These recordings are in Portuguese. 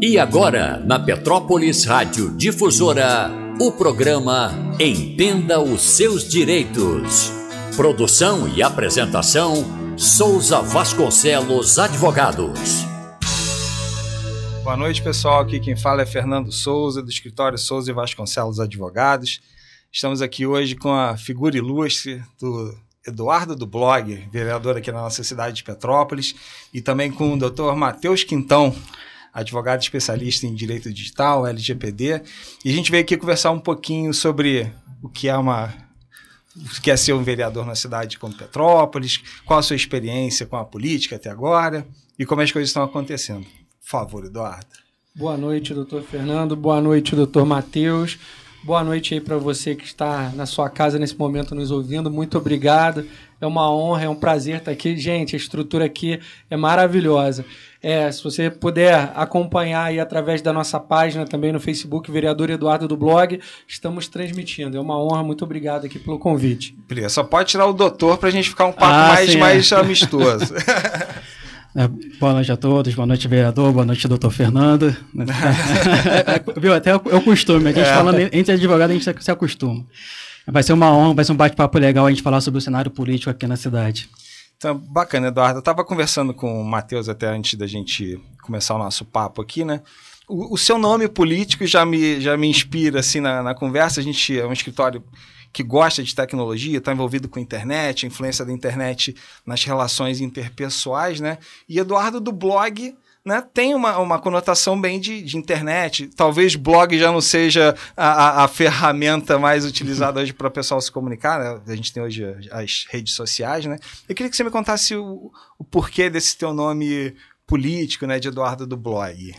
E agora, na Petrópolis Rádio Difusora, o programa Entenda os Seus Direitos. Produção e apresentação: Souza Vasconcelos Advogados. Boa noite, pessoal. Aqui quem fala é Fernando Souza, do escritório Souza e Vasconcelos Advogados. Estamos aqui hoje com a figura ilustre do Eduardo do Blog, vereador aqui na nossa cidade de Petrópolis, e também com o Dr. Matheus Quintão, advogado especialista em direito digital, LGPD. E a gente veio aqui conversar um pouquinho sobre o que é uma o que é ser um vereador na cidade como Petrópolis, qual a sua experiência com a política até agora e como as coisas estão acontecendo. Por favor, Eduardo. Boa noite, doutor Fernando. Boa noite, doutor Matheus. Boa noite aí para você que está na sua casa nesse momento nos ouvindo. Muito obrigado. É uma honra, é um prazer estar aqui. Gente, a estrutura aqui é maravilhosa. É, se você puder acompanhar aí através da nossa página também no Facebook, Vereador Eduardo do Blog, estamos transmitindo. É uma honra, muito obrigado aqui pelo convite. Só pode tirar o doutor para a gente ficar um papo ah, mais, sim, é. mais amistoso. É, boa noite a todos, boa noite, vereador, boa noite, doutor Fernando. é, viu, até é o costume, a gente é. falando entre advogados, a gente se acostuma. Vai ser uma honra, vai ser um bate-papo legal a gente falar sobre o cenário político aqui na cidade. Então, bacana, Eduardo. Eu estava conversando com o Matheus até antes da gente começar o nosso papo aqui, né? O, o seu nome político já me, já me inspira, assim, na, na conversa. A gente é um escritório que gosta de tecnologia, está envolvido com internet, influência da internet nas relações interpessoais, né? E Eduardo do blog né, tem uma, uma conotação bem de, de internet. Talvez blog já não seja a, a, a ferramenta mais utilizada hoje para o pessoal se comunicar. Né? A gente tem hoje as redes sociais, né? Eu queria que você me contasse o, o porquê desse teu nome político, né, de Eduardo do blog.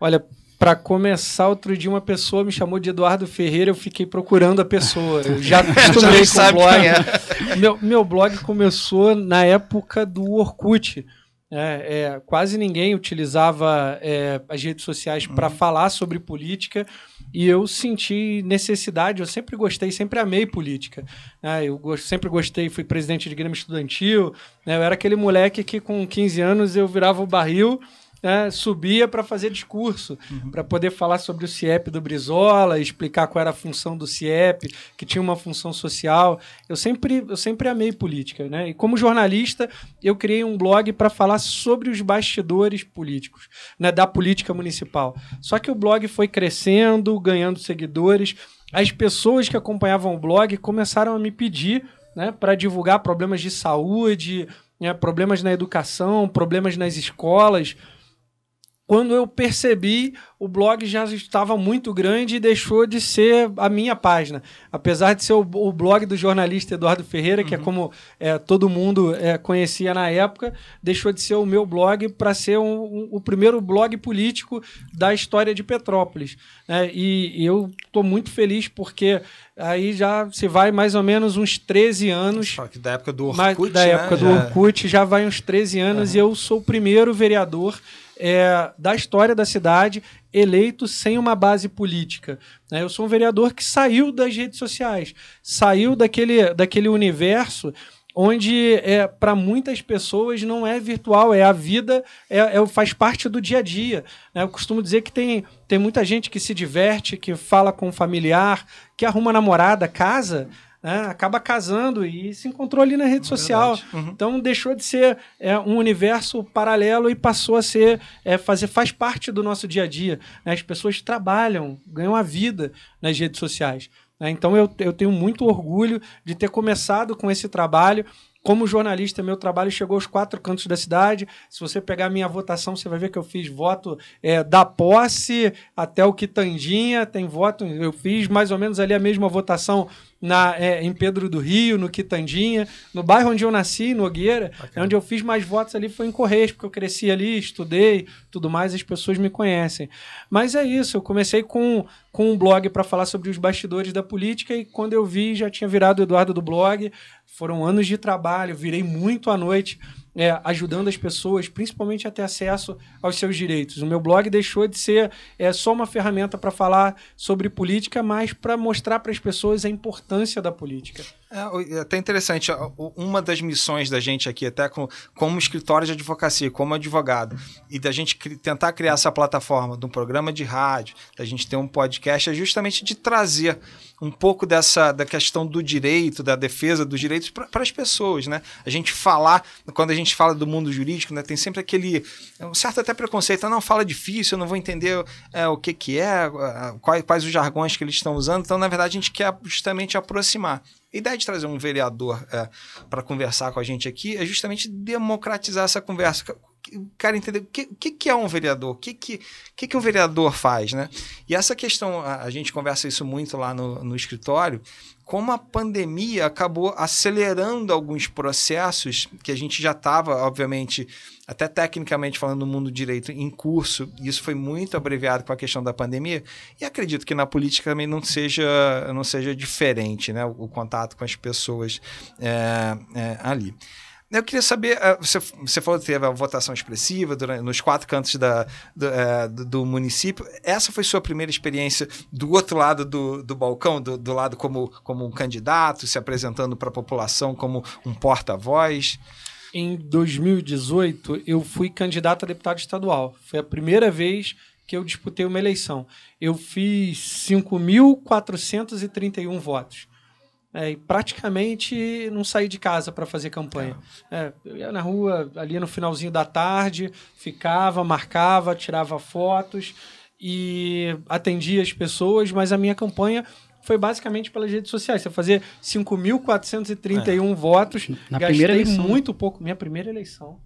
Olha, para começar, outro dia uma pessoa me chamou de Eduardo Ferreira, eu fiquei procurando a pessoa. Eu já acostumei com o blog. É. Meu, meu blog começou na época do Orkut. É, é, quase ninguém utilizava é, as redes sociais para uhum. falar sobre política e eu senti necessidade. Eu sempre gostei, sempre amei política. Né? eu go sempre gostei, fui presidente de Grêmio Estudantil. Né? eu era aquele moleque que com 15 anos eu virava o barril né, subia para fazer discurso, uhum. para poder falar sobre o CIEP do Brizola, explicar qual era a função do CIEP, que tinha uma função social. Eu sempre, eu sempre amei política. Né? E como jornalista, eu criei um blog para falar sobre os bastidores políticos, né, da política municipal. Só que o blog foi crescendo, ganhando seguidores. As pessoas que acompanhavam o blog começaram a me pedir né, para divulgar problemas de saúde, né, problemas na educação, problemas nas escolas quando eu percebi, o blog já estava muito grande e deixou de ser a minha página. Apesar de ser o, o blog do jornalista Eduardo Ferreira, uhum. que é uhum. como é, todo mundo é, conhecia na época, deixou de ser o meu blog para ser um, um, o primeiro blog político da história de Petrópolis. Né? E, e eu estou muito feliz porque aí já se vai mais ou menos uns 13 anos. Só que da época do Orkut, Da época né? do Orkut já vai uns 13 anos uhum. e eu sou o primeiro vereador é, da história da cidade eleito sem uma base política. Né? Eu sou um vereador que saiu das redes sociais, saiu daquele, daquele universo onde é, para muitas pessoas não é virtual, é a vida, é, é, faz parte do dia a dia. Né? Eu costumo dizer que tem, tem muita gente que se diverte, que fala com um familiar, que arruma namorada, casa, né, acaba casando e se encontrou ali na rede é social. Uhum. Então deixou de ser é, um universo paralelo e passou a ser é, fazer faz parte do nosso dia a dia. Né? As pessoas trabalham, ganham a vida nas redes sociais. Né? Então eu, eu tenho muito orgulho de ter começado com esse trabalho como jornalista, meu trabalho chegou aos quatro cantos da cidade. Se você pegar a minha votação, você vai ver que eu fiz voto é, da posse até o Quitandinha. Tem voto, eu fiz mais ou menos ali a mesma votação na, é, em Pedro do Rio, no Quitandinha, no bairro onde eu nasci, Nogueira, okay. onde eu fiz mais votos ali foi em Correios, porque eu cresci ali, estudei, tudo mais, as pessoas me conhecem. Mas é isso, eu comecei com, com um blog para falar sobre os bastidores da política e quando eu vi já tinha virado Eduardo do blog. Foram anos de trabalho, virei muito à noite é, ajudando as pessoas, principalmente a ter acesso aos seus direitos. O meu blog deixou de ser é, só uma ferramenta para falar sobre política, mas para mostrar para as pessoas a importância da política. É, é até interessante. Uma das missões da gente aqui, até com, como escritório de advocacia, como advogado, e da gente cri, tentar criar essa plataforma de um programa de rádio, da gente ter um podcast, é justamente de trazer um pouco dessa da questão do direito, da defesa dos direitos para as pessoas, né? A gente falar, quando a gente fala do mundo jurídico, né, tem sempre aquele um certo até preconceito, não fala difícil, eu não vou entender é, o que que é, quais, quais os jargões que eles estão usando. Então, na verdade, a gente quer justamente aproximar. A ideia de trazer um vereador é, para conversar com a gente aqui é justamente democratizar essa conversa. O cara entender o que, que, é um vereador, o que, que, que, que um vereador faz, né? E essa questão, a, a gente conversa isso muito lá no, no escritório, como a pandemia acabou acelerando alguns processos que a gente já estava, obviamente, até tecnicamente falando no mundo do direito, em curso, e isso foi muito abreviado com a questão da pandemia, e acredito que na política também não seja, não seja diferente né, o, o contato com as pessoas é, é, ali. Eu queria saber, é, você, você falou que teve a votação expressiva durante, nos quatro cantos da, do, é, do, do, município. Essa foi sua primeira experiência do outro lado do, do balcão, do, do lado como, como um candidato, se apresentando para a população como um porta-voz? em 2018, eu fui candidato a deputado estadual. Foi a primeira vez que eu disputei uma eleição. Eu fiz 5.431 votos. É, e praticamente não saí de casa para fazer campanha. É, eu ia na rua ali no finalzinho da tarde, ficava, marcava, tirava fotos e atendia as pessoas, mas a minha campanha foi basicamente pelas redes sociais. Você fazer 5.431 é. votos. Na primeira eleição. muito pouco. Minha primeira eleição.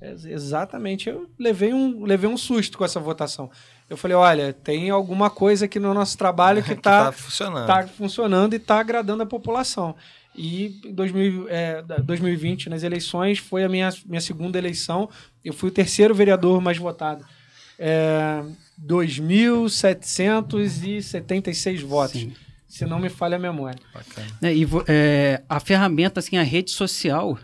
É, exatamente. Eu levei um, levei um susto com essa votação. Eu falei, olha, tem alguma coisa aqui no nosso trabalho que está tá funcionando. Tá funcionando e está agradando a população. E em 2000, é, 2020, nas eleições, foi a minha, minha segunda eleição. Eu fui o terceiro vereador mais votado. É, 2.776 votos. Sim se não me falha a memória. É, e é, a ferramenta, assim, a rede social,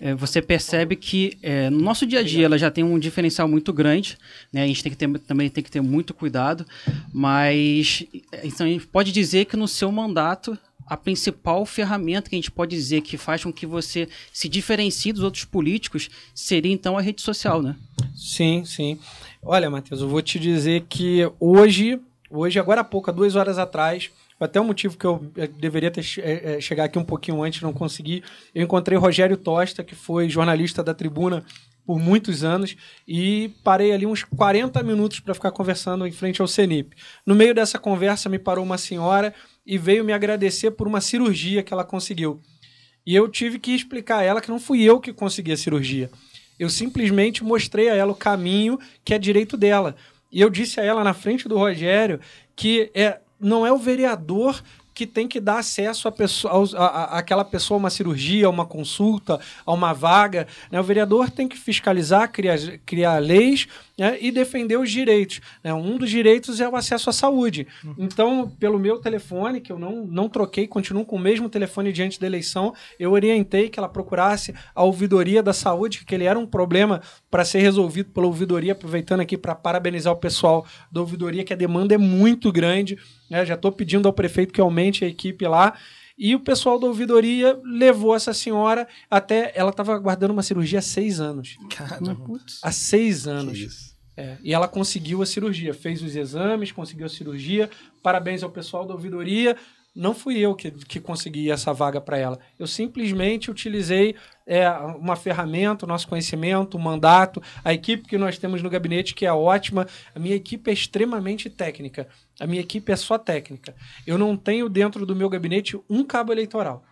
é, você percebe que é, no nosso dia a dia ela já tem um diferencial muito grande, né? A gente tem que ter, também tem que ter muito cuidado, mas então a gente pode dizer que no seu mandato a principal ferramenta que a gente pode dizer que faz com que você se diferencie dos outros políticos seria então a rede social, né? Sim, sim. Olha, Matheus, eu vou te dizer que hoje, hoje agora há pouco, há duas horas atrás, até o motivo que eu deveria ter é, chegar aqui um pouquinho antes, não consegui. Eu encontrei Rogério Tosta, que foi jornalista da Tribuna por muitos anos, e parei ali uns 40 minutos para ficar conversando em frente ao CENIP. No meio dessa conversa, me parou uma senhora e veio me agradecer por uma cirurgia que ela conseguiu. E eu tive que explicar a ela que não fui eu que consegui a cirurgia. Eu simplesmente mostrei a ela o caminho que é direito dela. E eu disse a ela na frente do Rogério que é não é o vereador que tem que dar acesso a, pessoa, a, a, aquela pessoa a uma cirurgia, a uma consulta, a uma vaga. Né? O vereador tem que fiscalizar, criar, criar leis né? e defender os direitos. Né? Um dos direitos é o acesso à saúde. Uhum. Então, pelo meu telefone, que eu não, não troquei, continuo com o mesmo telefone diante da eleição, eu orientei que ela procurasse a ouvidoria da saúde, que ele era um problema para ser resolvido pela ouvidoria, aproveitando aqui para parabenizar o pessoal da ouvidoria, que a demanda é muito grande. Né? Já estou pedindo ao prefeito que aumente a equipe lá. E o pessoal da ouvidoria levou essa senhora até. Ela estava aguardando uma cirurgia há seis anos. Caramba. Há seis anos. É, e ela conseguiu a cirurgia, fez os exames, conseguiu a cirurgia. Parabéns ao pessoal da ouvidoria não fui eu que, que consegui essa vaga para ela. Eu simplesmente utilizei é, uma ferramenta, o nosso conhecimento, o mandato, a equipe que nós temos no gabinete, que é ótima. A minha equipe é extremamente técnica. A minha equipe é só técnica. Eu não tenho dentro do meu gabinete um cabo eleitoral.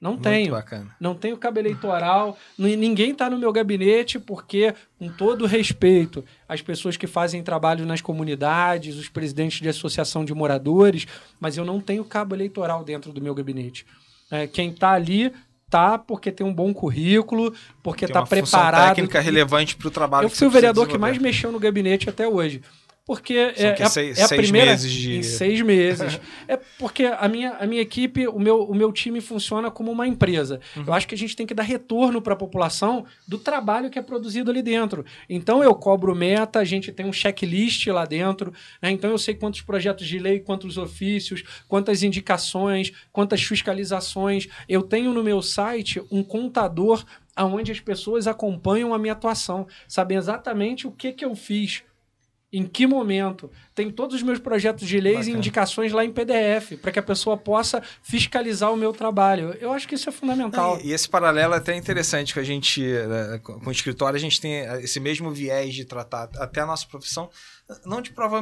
Não Muito tenho. Bacana. Não tenho cabo eleitoral. ninguém está no meu gabinete porque, com todo respeito, as pessoas que fazem trabalho nas comunidades, os presidentes de associação de moradores, mas eu não tenho cabo eleitoral dentro do meu gabinete. É, quem está ali tá porque tem um bom currículo, porque está preparado. técnica relevante para o trabalho. Eu fui o vereador que mais mexeu no gabinete até hoje. Porque é, é, seis, é, a primeira meses de... em seis meses. é porque a minha, a minha equipe, o meu, o meu time funciona como uma empresa. Uhum. Eu acho que a gente tem que dar retorno para a população do trabalho que é produzido ali dentro. Então eu cobro meta, a gente tem um checklist lá dentro, né? então eu sei quantos projetos de lei, quantos ofícios, quantas indicações, quantas fiscalizações. Eu tenho no meu site um contador aonde as pessoas acompanham a minha atuação, sabem exatamente o que, que eu fiz, em que momento. Tem todos os meus projetos de leis Bacana. e indicações lá em PDF, para que a pessoa possa fiscalizar o meu trabalho. Eu acho que isso é fundamental. e esse paralelo é até interessante que a gente, né, com o escritório, a gente tem esse mesmo viés de tratar até a nossa profissão não de prova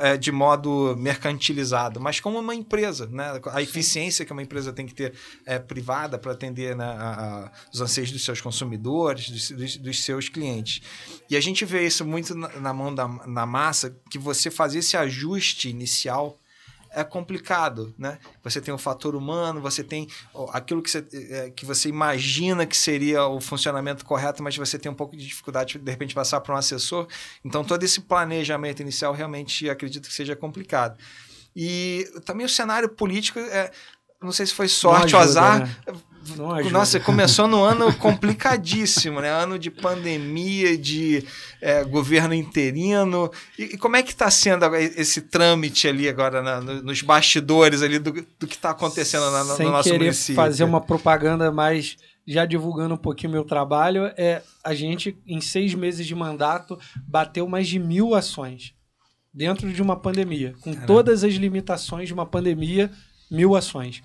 é, de modo mercantilizado, mas como uma empresa, né? A eficiência que uma empresa tem que ter é, privada para atender né, a, a, os anseios dos seus consumidores, dos, dos, dos, seus clientes. E a gente vê isso muito na, na mão da na massa, que você fazer esse ajuste inicial é complicado, né? Você tem o fator humano, você tem aquilo que você, é, que você imagina que seria o funcionamento correto, mas você tem um pouco de dificuldade de, de repente, passar para um assessor. Então, todo esse planejamento inicial realmente acredito que seja complicado. E também o cenário político, é, não sei se foi sorte ou azar, né? Nossa, começou no ano complicadíssimo, né? Ano de pandemia, de é, governo interino. E, e, como é que está sendo esse trâmite ali agora na, no, nos bastidores ali do, do que está acontecendo na, no, Sem nosso querer município? fazer uma propaganda mais já divulgando um pouquinho meu trabalho, é a gente, em seis meses de mandato, bateu mais de mil ações dentro de uma pandemia. Com Caramba. todas as limitações de uma pandemia, mil ações.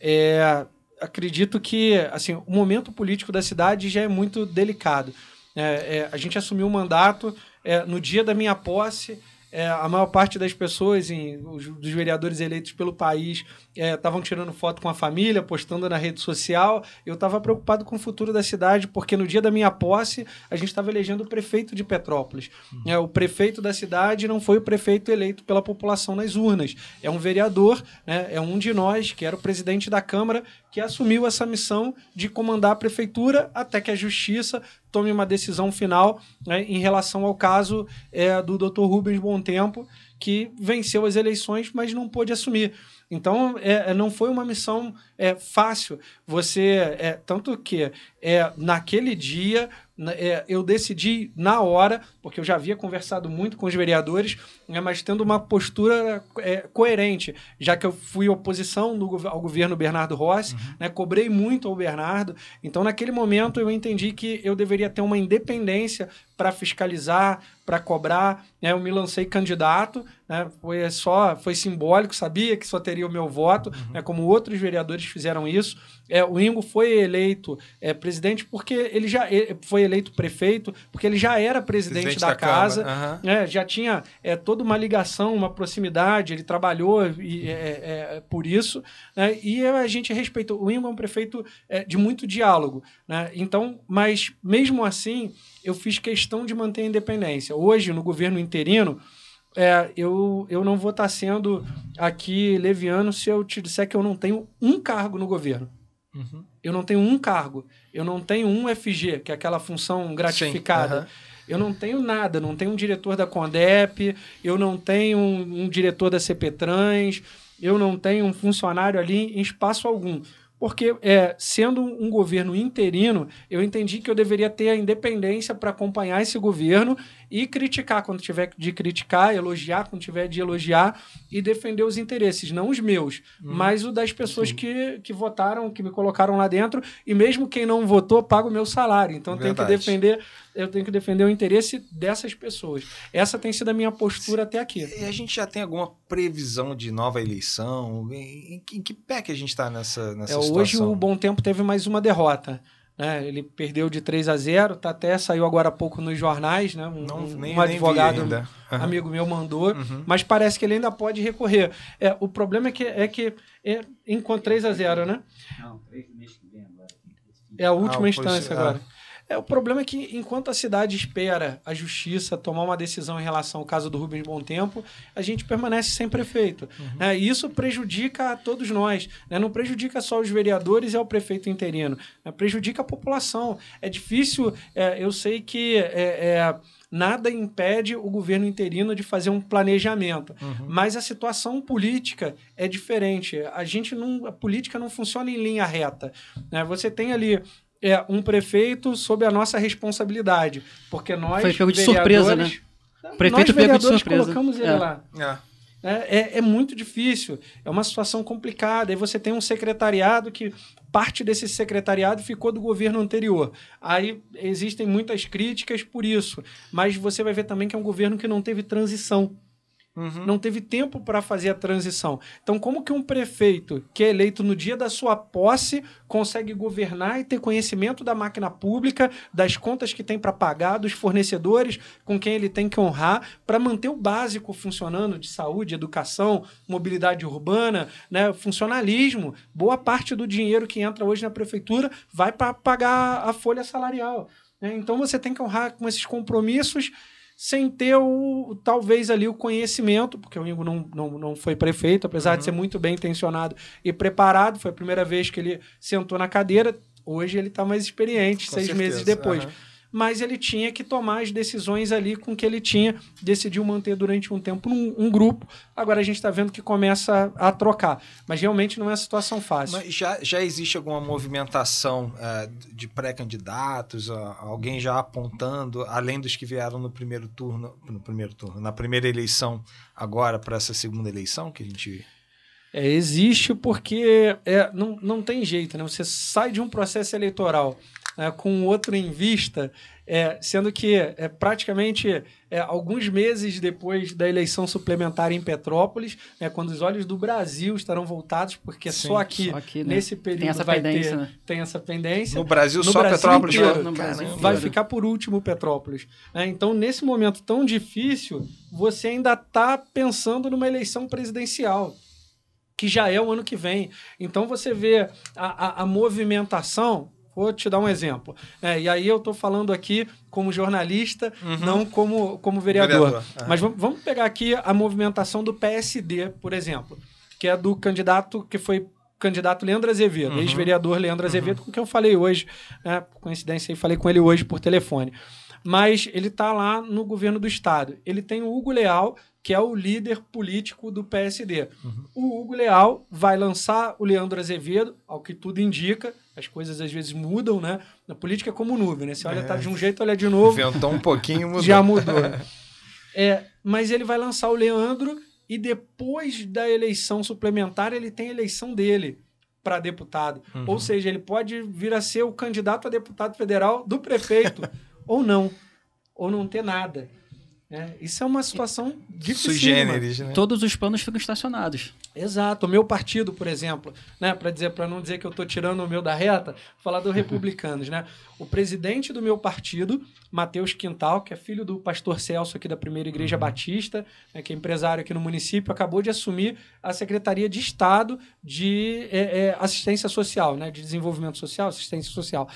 É, acredito que assim, o momento político da cidade já é muito delicado. É, é, a gente assumiu o mandato é, no dia da minha posse é, a maior parte das pessoas, em, os, dos vereadores eleitos pelo país, estavam é, tirando foto com a família, postando na rede social. Eu estava preocupado com o futuro da cidade, porque no dia da minha posse, a gente estava elegendo o prefeito de Petrópolis. Uhum. É, o prefeito da cidade não foi o prefeito eleito pela população nas urnas. É um vereador, né, é um de nós, que era o presidente da Câmara, que assumiu essa missão de comandar a prefeitura até que a justiça tome uma decisão final né, em relação ao caso é, do Dr. Rubens Tempo, que venceu as eleições, mas não pôde assumir. Então, é, é, não foi uma missão é, fácil. Você, é, tanto que é, naquele dia é, eu decidi na hora, porque eu já havia conversado muito com os vereadores, né, mas tendo uma postura é, coerente, já que eu fui oposição no, ao governo Bernardo Rossi, uhum. né, cobrei muito ao Bernardo. Então, naquele momento, eu entendi que eu deveria ter uma independência para fiscalizar, para cobrar. Né, eu me lancei candidato, né, foi só foi simbólico, sabia que só teria o meu voto, uhum. né, como outros vereadores fizeram isso. É, o Ingo foi eleito é, presidente porque ele já foi eleito prefeito, porque ele já era presidente, presidente da, da, casa, uhum. né, já tinha é, toda uma ligação, uma proximidade, ele trabalhou e, é, é, é, por isso, né, e a gente respeitou. O Ingo é um prefeito de muito diálogo, né, então, mas mesmo assim, eu fiz questão de manter a independência. Hoje, no governo interino, é, eu, eu não vou estar sendo aqui leviano se eu te disser que eu não tenho um cargo no governo. Uhum. Eu não tenho um cargo. Eu não tenho um FG, que é aquela função gratificada. Sim, Eu não tenho nada. Não tenho um diretor da Condep, eu não tenho um, um diretor da CP Trans, eu não tenho um funcionário ali em espaço algum. Porque, é, sendo um governo interino, eu entendi que eu deveria ter a independência para acompanhar esse governo e criticar quando tiver de criticar, elogiar quando tiver de elogiar e defender os interesses, não os meus, hum. mas o das pessoas que, que votaram, que me colocaram lá dentro. E mesmo quem não votou, paga o meu salário. Então, eu tenho que defender eu tenho que defender o interesse dessas pessoas. Essa tem sido a minha postura até aqui. E a gente já tem alguma previsão de nova eleição? Em, em que pé que a gente está nessa, nessa é, situação? Hoje o Bom Tempo teve mais uma derrota. Né? Ele perdeu de 3 a 0, tá até saiu agora há pouco nos jornais, né? Um, Não, nem, um advogado uhum. amigo meu mandou, uhum. mas parece que ele ainda pode recorrer. É, o problema é que é que é, enquanto 3 a 0, né? Não, 3 mês que vem agora. É a última ah, instância agora. Ah. É, o problema é que enquanto a cidade espera a justiça tomar uma decisão em relação ao caso do Rubens Bom Tempo, a gente permanece sem prefeito. Uhum. Né? E isso prejudica a todos nós. Né? Não prejudica só os vereadores e ao prefeito interino. Né? Prejudica a população. É difícil, é, eu sei que é, é nada impede o governo interino de fazer um planejamento. Uhum. Mas a situação política é diferente. A gente não, a política não funciona em linha reta. Né? Você tem ali é, um prefeito sob a nossa responsabilidade, porque nós foi pego de surpresa, né? O prefeito nós, pego de surpresa. colocamos ele é. lá. É. É, é, é, muito difícil, é uma situação complicada. Aí você tem um secretariado que parte desse secretariado ficou do governo anterior. Aí existem muitas críticas por isso, mas você vai ver também que é um governo que não teve transição. Uhum. Não teve tempo para fazer a transição. Então, como que um prefeito que é eleito no dia da sua posse consegue governar e ter conhecimento da máquina pública, das contas que tem para pagar, dos fornecedores com quem ele tem que honrar, para manter o básico funcionando de saúde, educação, mobilidade urbana, né, funcionalismo? Boa parte do dinheiro que entra hoje na prefeitura vai para pagar a folha salarial. Né? Então, você tem que honrar com esses compromissos sem ter o, talvez ali o conhecimento, porque o Ingo não, não, não foi prefeito, apesar uhum. de ser muito bem intencionado e preparado, foi a primeira vez que ele sentou na cadeira, hoje ele está mais experiente, Com seis certeza. meses depois. Uhum mas ele tinha que tomar as decisões ali com que ele tinha, decidiu manter durante um tempo um, um grupo. Agora a gente está vendo que começa a, a, trocar, mas realmente não é uma situação fácil. Mas já, já existe alguma movimentação uh, de pré-candidatos, alguém já apontando, além dos que vieram no primeiro turno, no primeiro turno, na primeira eleição, agora para essa segunda eleição que a gente é, existe porque é, não, não tem jeito, né? Você sai de um processo eleitoral né, com outro em vista, é, sendo que é, praticamente é, alguns meses depois da eleição suplementar em Petrópolis, né, quando os olhos do Brasil estarão voltados, porque Sim, só aqui, só aqui né? nesse período tem essa vai pendência, ter né? tem essa pendência. No Brasil no só Brasil Petrópolis, inteiro, no Brasil vai ficar por último Petrópolis. É, então, nesse momento tão difícil, você ainda está pensando numa eleição presidencial que já é o ano que vem. Então você vê a, a, a movimentação Vou te dar um exemplo. É, e aí eu estou falando aqui como jornalista, uhum. não como, como vereador. vereador. Uhum. Mas vamos pegar aqui a movimentação do PSD, por exemplo, que é do candidato que foi candidato Leandro Azevedo, uhum. ex-vereador Leandro Azevedo, uhum. com quem eu falei hoje, né, por coincidência, falei com ele hoje por telefone. Mas ele está lá no governo do estado. Ele tem o Hugo Leal, que é o líder político do PSD. Uhum. O Hugo Leal vai lançar o Leandro Azevedo, ao que tudo indica, as coisas às vezes mudam, né? Na política é como nuvem, né? Você olha, tá é. tá de um jeito, olha de novo. Ventou um pouquinho, mudou. Já mudou. é, mas ele vai lançar o Leandro e depois da eleição suplementar, ele tem a eleição dele para deputado. Uhum. Ou seja, ele pode vir a ser o candidato a deputado federal do prefeito, ou não. Ou não ter nada. É, isso é uma situação difícil. Né? Todos os planos ficam estacionados. Exato. O meu partido, por exemplo, né, para dizer, para não dizer que eu estou tirando o meu da reta, falar do Republicanos, né? O presidente do meu partido, Matheus Quintal, que é filho do pastor Celso aqui da Primeira Igreja uhum. Batista, né, que é empresário aqui no município, acabou de assumir a Secretaria de Estado de é, é, Assistência Social, né, de Desenvolvimento Social, Assistência Social.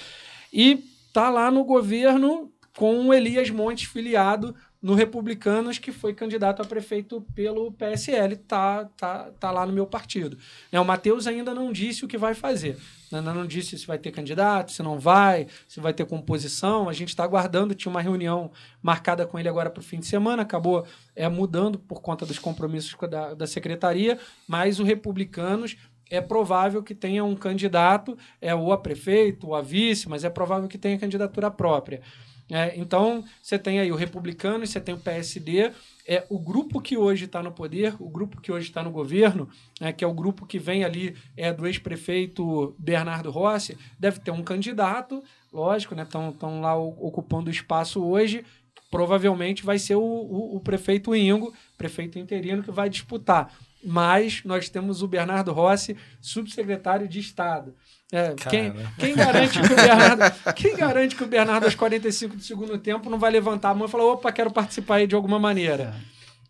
E tá lá no governo com o Elias Montes filiado no Republicanos, que foi candidato a prefeito pelo PSL, tá, tá, tá lá no meu partido. Né, o Matheus ainda não disse o que vai fazer. Ainda não disse se vai ter candidato, se não vai, se vai ter composição. A gente está aguardando, tinha uma reunião marcada com ele agora para o fim de semana, acabou é, mudando por conta dos compromissos da, da secretaria, mas o Republicanos é provável que tenha um candidato, é ou a prefeito, ou a vice, mas é provável que tenha candidatura própria. É, então, você tem aí o republicano e você tem o PSD. É, o grupo que hoje está no poder, o grupo que hoje está no governo, né, que é o grupo que vem ali é, do ex-prefeito Bernardo Rossi, deve ter um candidato, lógico, estão né, lá ocupando espaço hoje. Provavelmente vai ser o, o, o prefeito Ingo, prefeito interino, que vai disputar. Mas nós temos o Bernardo Rossi, subsecretário de Estado. É, quem, quem, garante que o Bernardo, quem garante que o Bernardo, aos 45 do segundo tempo, não vai levantar a mão e falar: opa, quero participar aí de alguma maneira?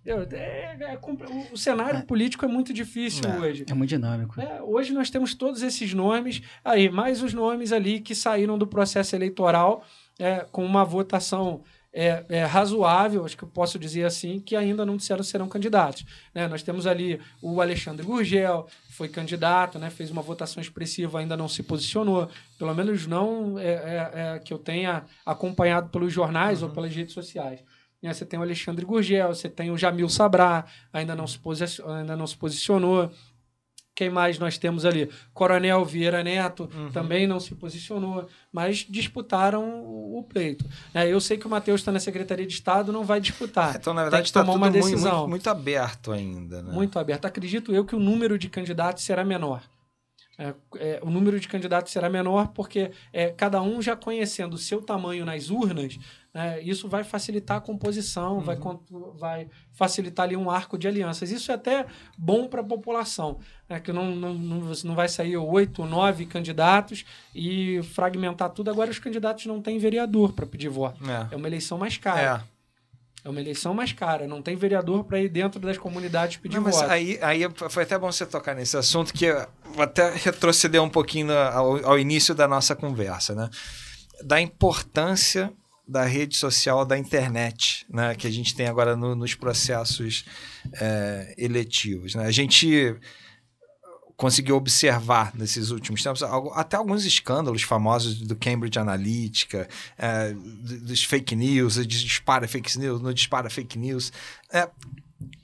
É, é, é, o cenário é. político é muito difícil é, hoje. É muito dinâmico. É, hoje nós temos todos esses nomes, aí, mais os nomes ali que saíram do processo eleitoral com uma votação é, é, razoável, acho que eu posso dizer assim, que ainda não disseram serão candidatos. Né? Nós temos ali o Alexandre Gurgel, foi candidato, né? fez uma votação expressiva, ainda não se posicionou, pelo menos não é, é, é que eu tenha acompanhado pelos jornais uhum. ou pelas redes sociais. Né? Você tem o Alexandre Gurgel, você tem o Jamil Sabrá, ainda não se, ainda não se posicionou. Quem mais nós temos ali? Coronel Vieira Neto uhum. também não se posicionou, mas disputaram o, pleito. É, eu sei que o Matheus está na Secretaria de Estado, não vai disputar. Então, na verdade, está uma decisão. Muito, muito, aberto ainda. Né? Muito aberto. Acredito eu que o número de candidatos será menor. É, é, o número de candidatos será menor porque é, cada um já conhecendo o seu tamanho nas urnas, é, isso vai facilitar a composição, uhum. vai, vai facilitar ali um arco de alianças. Isso é até bom para a população, é, que não, não, não, não vai sair oito, nove candidatos e fragmentar tudo. Agora os candidatos não têm vereador para pedir voto. É. é. uma eleição mais cara. É. É uma eleição mais cara, não tem vereador para ir dentro das comunidades pedir não, mas voto. Aí, aí foi até bom você tocar nesse assunto, que vou até retroceder um pouquinho ao, ao início da nossa conversa, né? Da importância da rede social da internet, né, que a gente tem agora no, nos processos é, eletivos. Né? A gente conseguiu observar nesses últimos tempos até alguns escândalos famosos do Cambridge Analytica, é, dos fake news, dispara fake news, não dispara fake news. É,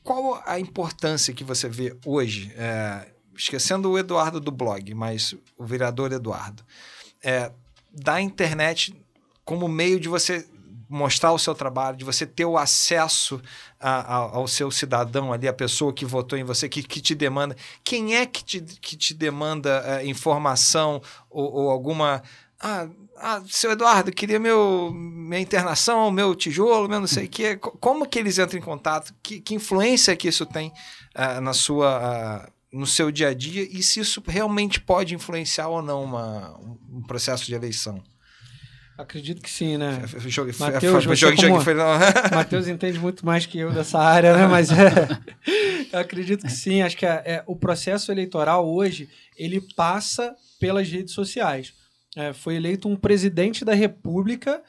qual a importância que você vê hoje, é, esquecendo o Eduardo do blog, mas o vereador Eduardo, é, da internet como meio de você mostrar o seu trabalho, de você ter o acesso a, a, ao seu cidadão ali, a pessoa que votou em você, que, que te demanda. Quem é que te, que te demanda uh, informação ou, ou, alguma. Ah, ah, seu Eduardo, queria meu, minha internação, meu tijolo, meu não sei o quê. Como que eles entram em contato? Que, que influência que isso tem uh, na sua. No seu dia a dia e se isso realmente pode influenciar ou não uma, um processo de eleição. Acredito que sim, né? Matheus, Matheus entende muito mais que eu dessa área, né? Mas é, eu acredito que sim. Acho que é, é, o processo eleitoral hoje ele passa pelas redes sociais. É, foi eleito um presidente da República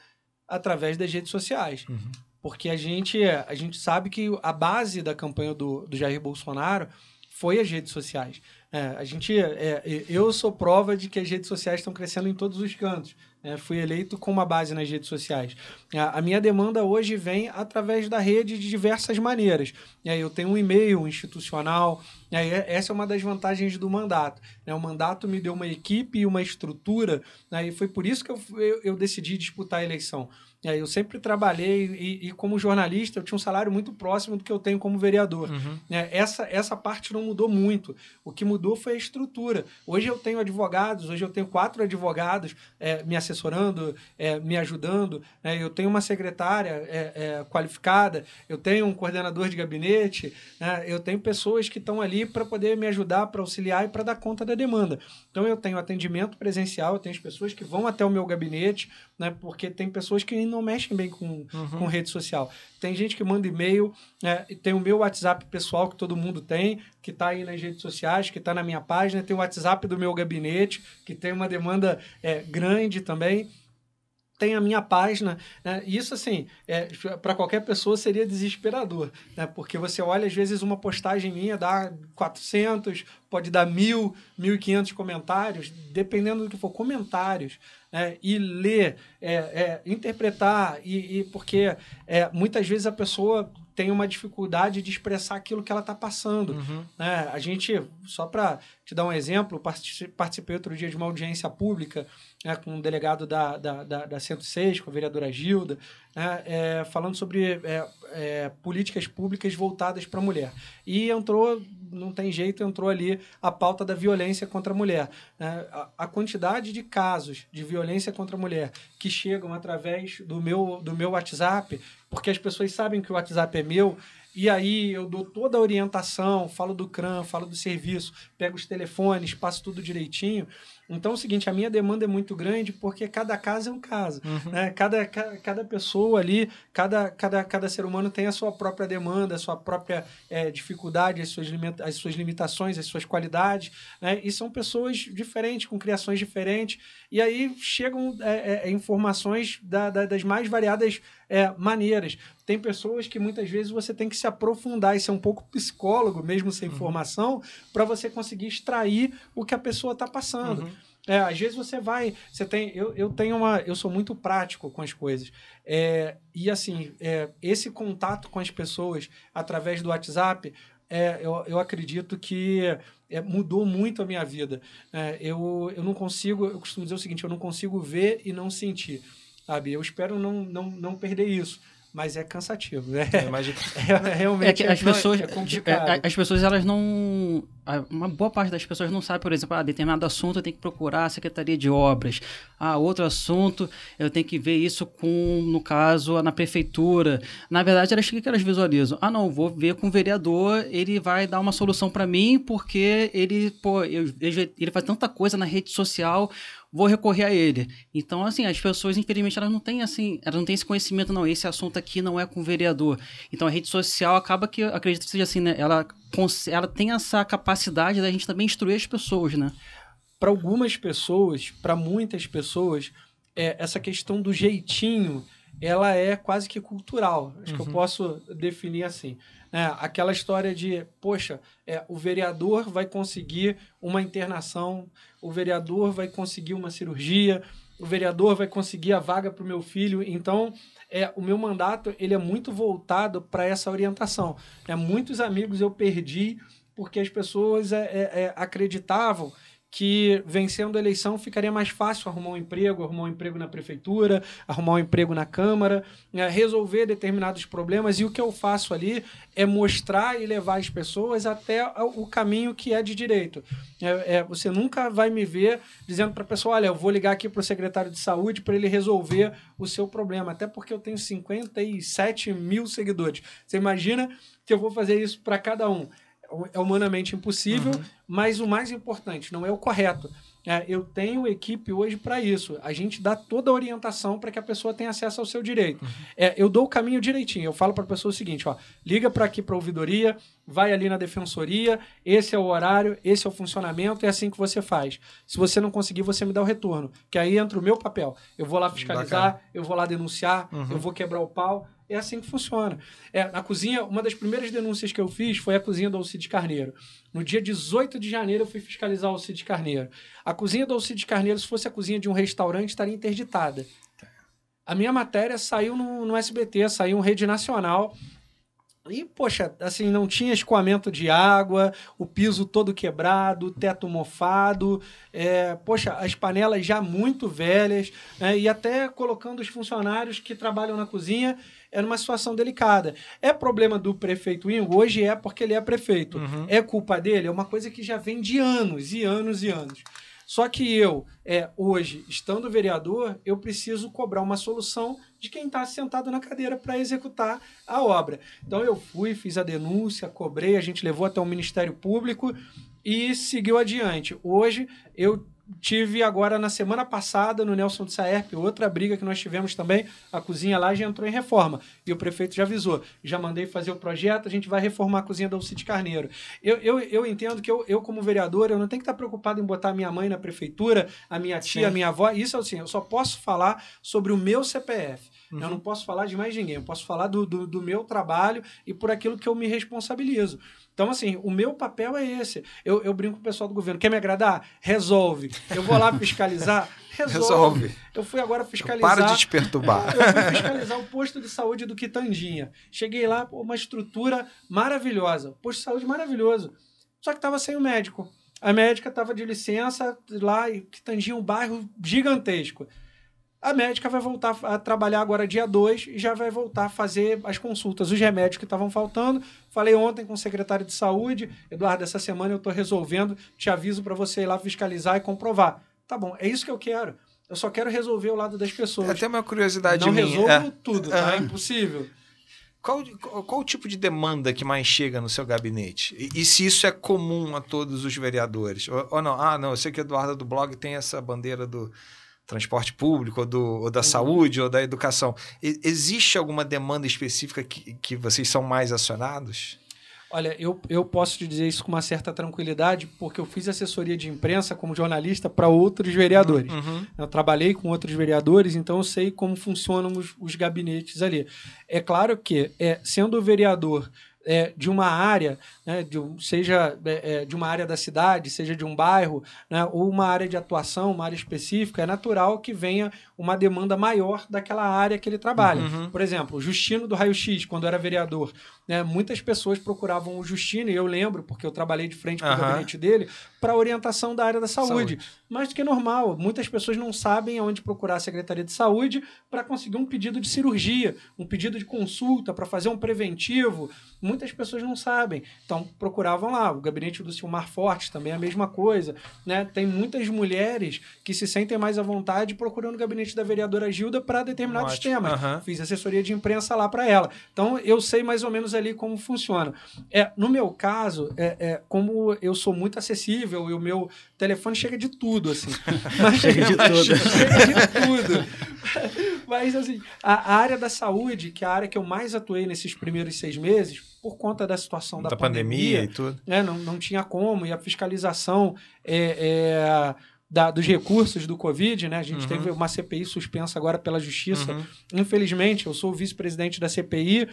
através das redes sociais. Uhum. Porque a gente, a gente sabe que a base da campanha do, do Jair Bolsonaro foi as redes sociais. É, a gente, é, eu sou prova de que as redes sociais estão crescendo em todos os cantos. É, fui eleito com uma base nas redes sociais. A, minha demanda hoje vem através da rede de diversas maneiras. Eu tenho um e-mail institucional. Aí essa é uma das vantagens do mandato. Né? O mandato me deu uma equipe e uma estrutura. Né? E foi por isso que eu decidi disputar a eleição. É, eu sempre trabalhei e, e, como jornalista eu tinha um salário muito próximo do que eu tenho como vereador. Uhum. É, essa, essa parte não mudou muito. O que mudou foi a estrutura. Hoje eu tenho advogados, hoje eu tenho quatro advogados é, me assessorando, é, me ajudando. Né? eu tenho uma secretária é, é, qualificada, eu tenho um coordenador de gabinete, né? eu tenho pessoas que estão ali para poder me ajudar, para auxiliar e para dar conta da demanda. Então eu tenho atendimento presencial, eu tenho as pessoas que vão até o meu gabinete, né? porque tem pessoas que não mexem bem com, uhum. com rede social. Tem gente que manda e-mail, né? tem o meu WhatsApp pessoal que todo mundo tem, que está aí nas redes sociais, que está na minha página, tem o WhatsApp do meu gabinete, que tem uma demanda é, grande também tem a minha página. Né? Isso, assim, é, para qualquer pessoa seria desesperador, né? porque você olha, às vezes, uma postagem minha dá 400, pode dar mil, 1.500 comentários, dependendo do que for, comentários é, e ler, é, é, interpretar, e, e porque é, muitas vezes a pessoa tem uma dificuldade de expressar aquilo que ela está passando. Uhum. Né? A gente, só para te dar um exemplo, participei outro dia de uma audiência pública né, com um delegado da, da, da, da 106, com a vereadora Gilda, né, é, falando sobre é, é, políticas públicas voltadas para a mulher. E entrou, não tem jeito, entrou ali a pauta da violência contra a mulher. Né? A, a, quantidade de casos de violência contra a mulher que chegam através do meu, do meu WhatsApp, porque as pessoas sabem que o WhatsApp é meu, e aí eu dou toda a orientação, falo do CRAM, falo do serviço, pego os telefones, passo tudo direitinho. Então é o seguinte, a minha demanda é muito grande porque cada caso é um caso. Uhum. Né? Cada, cada, cada, pessoa ali, cada, cada, cada ser humano tem a sua própria demanda, a sua própria é, dificuldade, as suas, limita as suas limitações, as suas qualidades. Né? E são pessoas diferentes, com criações diferentes. E aí chegam é, é, informações da, da, das mais variadas é, maneiras. Tem pessoas que muitas vezes você tem que se aprofundar e ser um pouco psicólogo, mesmo sem uhum. formação, para você conseguir extrair o que a pessoa está passando. Uhum. É, às vezes você vai, você tem, eu, eu tenho uma, eu sou muito prático com as coisas. É, e assim, é, esse contato com as pessoas através do WhatsApp, é, eu, eu acredito que é, mudou muito a minha vida. É, eu, eu não consigo, eu costumo dizer o seguinte, eu não consigo ver e não sentir, sabe? Eu espero não, não, não perder isso mas é cansativo. É, é, é realmente é que as pessoas, é as pessoas elas não, uma boa parte das pessoas não sabe, por exemplo, ah, determinado assunto eu tenho que procurar a secretaria de obras, ah, outro assunto eu tenho que ver isso com, no caso, na prefeitura. Na verdade, elas que elas visualizam. Ah, não, vou ver com o vereador, ele vai dar uma solução para mim porque ele, pô, eu, ele faz tanta coisa na rede social vou recorrer a ele. Então, assim, as pessoas, infelizmente, elas não têm assim, elas não têm esse conhecimento, não. Esse assunto aqui não é com o vereador. Então a rede social acaba que, acredito que seja assim, né? Ela, ela tem essa capacidade da gente também instruir as pessoas, né? Para algumas pessoas, para muitas pessoas, é, essa questão do jeitinho, ela é quase que cultural. Acho uhum. que eu uhum. posso definir assim. É, aquela história de, poxa, é, o vereador vai conseguir uma internação, o vereador vai conseguir uma cirurgia, o vereador vai conseguir a vaga para o meu filho. Então, é, o meu mandato ele é muito voltado para essa orientação. É, muitos amigos eu perdi porque as pessoas é, é, é acreditavam que vencendo a eleição ficaria mais fácil arrumar um emprego, arrumar um emprego na prefeitura, arrumar um emprego na Câmara, né, resolver determinados problemas. E o que eu faço ali é mostrar e levar as pessoas até o caminho que é de direito. É, é você nunca vai me ver dizendo para a pessoa: olha, eu vou ligar aqui para o secretário de saúde para ele resolver o seu problema, até porque eu tenho 57 mil seguidores. Você imagina que eu vou fazer isso para cada um? É humanamente impossível, uhum. mas o mais importante, não é o correto. É, eu tenho equipe hoje para isso. A gente dá toda a orientação para que a pessoa tenha acesso ao seu direito. Uhum. É, eu dou o caminho direitinho. Eu falo para a pessoa o seguinte: ó, liga para aqui para a ouvidoria, vai ali na defensoria, esse é o horário, esse é o funcionamento, é assim que você faz. Se você não conseguir, você me dá o retorno, que aí entra o meu papel. Eu vou lá fiscalizar, Bacana. eu vou lá denunciar, uhum. eu vou quebrar o pau. É assim que funciona. É, na cozinha, uma das primeiras denúncias que eu fiz foi a cozinha do Alcides Carneiro. No dia 18 de janeiro, eu fui fiscalizar o Alcides Carneiro. A cozinha do Alcides Carneiro, se fosse a cozinha de um restaurante, estaria interditada. A minha matéria saiu no, no SBT, saiu em rede nacional. E, poxa, assim, não tinha escoamento de água, o piso todo quebrado, o teto mofado, é, poxa, as panelas já muito velhas, né, e até colocando os funcionários que trabalham na cozinha é numa situação delicada. É problema do prefeito Ingo? Hoje é porque ele é prefeito. Uhum. É culpa dele? É uma coisa que já vem de anos e anos e anos. Só que eu, é, hoje, estando vereador, eu preciso cobrar uma solução de quem está sentado na cadeira para executar a obra. Então eu fui, fiz a denúncia, cobrei, a gente levou até o Ministério Público e seguiu adiante. Hoje eu tive agora na semana passada no Nelson de Saerp, outra briga que nós tivemos também, a cozinha lá já entrou em reforma e o prefeito já avisou, já mandei fazer o projeto, a gente vai reformar a cozinha da Alcide Carneiro. Eu, eu, eu entendo que eu, eu, como vereador, eu não tenho que estar preocupado em botar a minha mãe na prefeitura, a minha tia, Sim. a minha avó, isso assim, eu só posso falar sobre o meu CPF. Uhum. Eu não posso falar de mais ninguém, eu posso falar do, do, do meu trabalho e por aquilo que eu me responsabilizo. Então, assim, o meu papel é esse. Eu, eu brinco com o pessoal do governo. Quer me agradar? Resolve. Eu vou lá fiscalizar? Resolve. Resolve. Eu fui agora fiscalizar. Para de te perturbar. Eu, eu fui fiscalizar o posto de saúde do Quitandinha. Cheguei lá, uma estrutura maravilhosa. Posto de saúde maravilhoso. Só que estava sem o médico. A médica estava de licença lá, e Quitandinha, um bairro gigantesco. A médica vai voltar a trabalhar agora dia 2 e já vai voltar a fazer as consultas, os remédios que estavam faltando. Falei ontem com o secretário de saúde, Eduardo, essa semana eu estou resolvendo, te aviso para você ir lá fiscalizar e comprovar. Tá bom, é isso que eu quero. Eu só quero resolver o lado das pessoas. É até uma curiosidade Não minha. resolvo é. tudo, tá? É impossível. Qual, qual o tipo de demanda que mais chega no seu gabinete? E, e se isso é comum a todos os vereadores? Ou, ou, não? Ah, não, eu sei que o Eduardo do blog tem essa bandeira do transporte público, ou, do, ou da uhum. saúde, ou da educação. E, existe alguma demanda específica que, que vocês são mais acionados? Olha, eu, eu posso te dizer isso com uma certa tranquilidade, porque eu fiz assessoria de imprensa como jornalista para outros vereadores. Uhum. Eu trabalhei com outros vereadores, então eu sei como funcionam os, os gabinetes ali. É claro que, é, sendo vereador é, de uma área, né, de, seja é, é, de uma área da cidade, seja de um bairro, né, ou uma área de atuação, uma área específica, é natural que venha uma demanda maior daquela área que ele trabalha. Uhum. Por exemplo, o Justino do Raio X, quando era vereador, né, muitas pessoas procuravam o Justino, e eu lembro, porque eu trabalhei de frente com uhum. o gabinete dele, para orientação da área da saúde. saúde. Mais do que normal. Muitas pessoas não sabem aonde procurar a Secretaria de Saúde para conseguir um pedido de cirurgia, um pedido de consulta, para fazer um preventivo. Muitas pessoas não sabem. Então, procuravam lá. O gabinete do Silmar Fortes também é a mesma coisa. Né? Tem muitas mulheres que se sentem mais à vontade procurando o gabinete da vereadora Gilda para determinados Ótimo. temas. Uhum. Fiz assessoria de imprensa lá para ela. Então, eu sei mais ou menos ali como funciona. É, no meu caso, é, é, como eu sou muito acessível e o meu telefone chega de tudo, assim. Mas, chega de tudo. Chega de tudo. Mas, assim, a área da saúde, que é a área que eu mais atuei nesses primeiros seis meses, por conta da situação da, da pandemia, pandemia, e tudo. Né, não, não tinha como, e a fiscalização é, é da, dos recursos do Covid, né? A gente uhum. teve uma CPI suspensa agora pela Justiça. Uhum. Infelizmente, eu sou vice-presidente da CPI.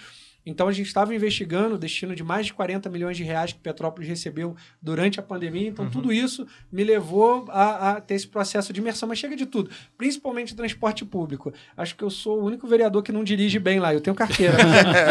Então a gente estava investigando o destino de mais de 40 milhões de reais que Petrópolis recebeu durante a pandemia. Então uhum. tudo isso me levou a, a, ter esse processo de imersão. Mas chega de tudo, principalmente transporte público. Acho que eu sou o único vereador que não dirige bem lá. Eu tenho carteira.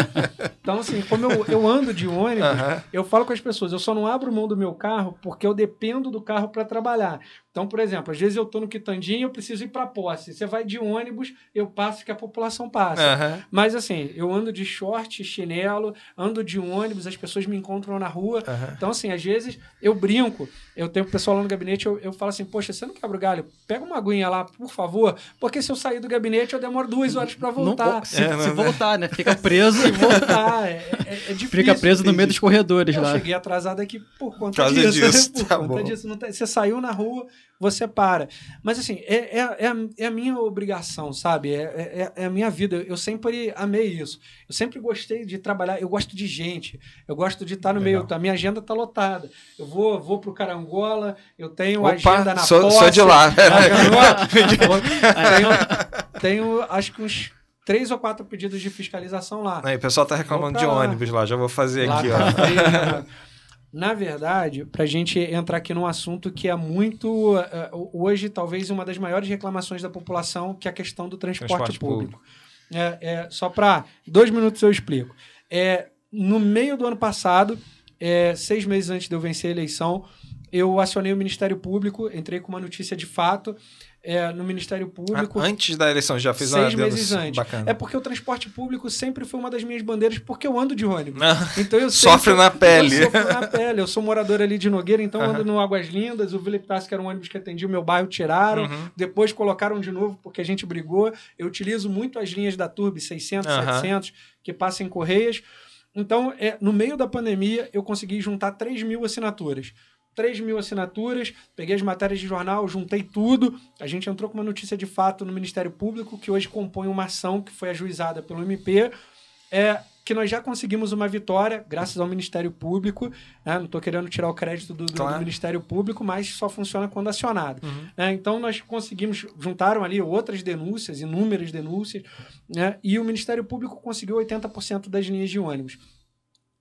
então, assim, como eu, eu ando de ônibus, uhum. eu falo com as pessoas, eu só não abro mão do meu carro porque eu dependo do carro para trabalhar. Então, por exemplo, às vezes eu estou no Quitandinho eu preciso ir para posse. Você vai de ônibus, eu passo que a população passa. Uhum. Mas assim, eu ando de short, chinelo, ando de ônibus, as pessoas me encontram na rua. Uhum. Então, assim, às vezes eu brinco. Eu tenho o pessoal lá no gabinete, eu, eu falo assim, poxa, você não quebra o galho? Pega uma aguinha lá, por favor, porque se eu sair do gabinete eu demoro duas horas para voltar. Não, se, é, se voltar, né? Fica preso. se voltar, é, é, é difícil. Fica preso no meio dos corredores eu lá. Eu cheguei atrasado aqui por conta por disso. disso. por tá conta bom. disso. Tá, você saiu na rua, você para. Mas assim, é, é, é, a, é minha obrigação, sabe? É, é, é, a minha vida. Eu sempre amei isso. Eu sempre gostei de trabalhar. Eu gosto de gente. Eu gosto de estar no Legal. meio. A minha agenda está lotada. Eu vou, vou pro Carangola, eu tenho Opa, agenda na sou, posse. Sou de lá. tenho, tenho, acho que uns três ou quatro pedidos de fiscalização lá. Aí, o pessoal tá reclamando de lá. ônibus lá, já vou fazer lá aqui, ó. Né? Na verdade, para a gente entrar aqui num assunto que é muito. Uh, hoje, talvez, uma das maiores reclamações da população, que é a questão do transporte, transporte público. público. É, é, só para. Dois minutos eu explico. É, no meio do ano passado, é, seis meses antes de eu vencer a eleição, eu acionei o Ministério Público, entrei com uma notícia de fato é, no Ministério Público. Antes da eleição, já fiz seis uma meses antes. Bacana. É porque o transporte público sempre foi uma das minhas bandeiras, porque eu ando de ônibus. Ah, então eu Sofre na pele. Eu sofro na pele. Eu sou morador ali de Nogueira, então ando no Águas Lindas. O Vila Pitácio, que era um ônibus que atendia o meu bairro, tiraram. Uhum. Depois colocaram de novo, porque a gente brigou. Eu utilizo muito as linhas da Turb 600, uhum. 700, que passam em Correias. Então, é, no meio da pandemia, eu consegui juntar 3 mil assinaturas. 3 mil assinaturas, peguei as matérias de jornal, juntei tudo. A gente entrou com uma notícia de fato no Ministério Público, que hoje compõe uma ação que foi ajuizada pelo MP. É, que nós já conseguimos uma vitória, graças ao Ministério Público. Né? Não estou querendo tirar o crédito do, do, claro. do, Ministério Público, mas só funciona quando acionado. Uhum. Né? Então, nós conseguimos, juntaram ali outras denúncias, inúmeras denúncias, né? e o Ministério Público conseguiu 80% das linhas de ônibus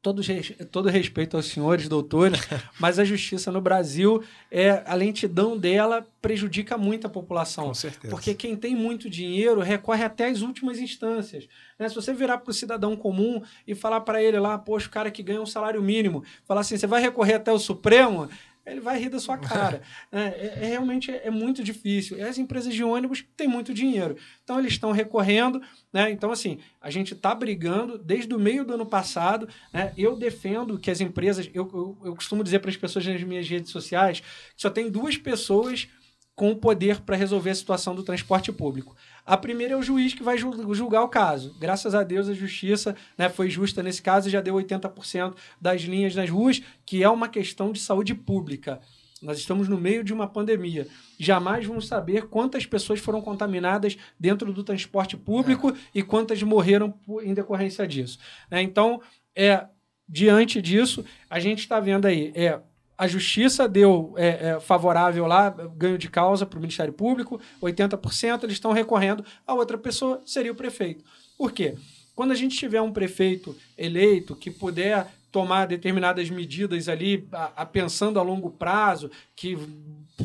todo, todo respeito aos senhores doutores, mas a justiça no Brasil, é, a lentidão dela prejudica muito a população. Com certeza. Porque quem tem muito dinheiro recorre até as últimas instâncias. Né? Se você virar para o cidadão comum e falar para ele lá, poxa, o cara que ganha um salário mínimo, falar assim, você vai recorrer até o Supremo, ele vai rir da sua cara. É, é, é, realmente é, é, muito difícil. E as empresas de ônibus têm muito dinheiro. Então, eles estão recorrendo. Né? Então, assim, a gente está brigando desde o meio do ano passado. Né? Eu defendo que as empresas. Eu, eu, eu costumo dizer para as pessoas nas minhas redes sociais que só tem duas pessoas com o poder para resolver a situação do transporte público. A primeira é o juiz que vai julgar o caso. Graças a Deus a justiça né, foi justa nesse caso e já deu 80% das linhas nas ruas, que é uma questão de saúde pública. Nós estamos no meio de uma pandemia. Jamais vamos saber quantas pessoas foram contaminadas dentro do transporte público é. e quantas morreram em decorrência disso. É, então, é, diante disso, a gente está vendo aí é, a justiça deu é, é, favorável lá, ganho de causa para o Ministério Público, 80%, eles estão recorrendo, a outra pessoa seria o prefeito. Por quê? Quando a gente tiver um prefeito eleito que puder tomar determinadas medidas ali, a, a pensando a longo prazo, que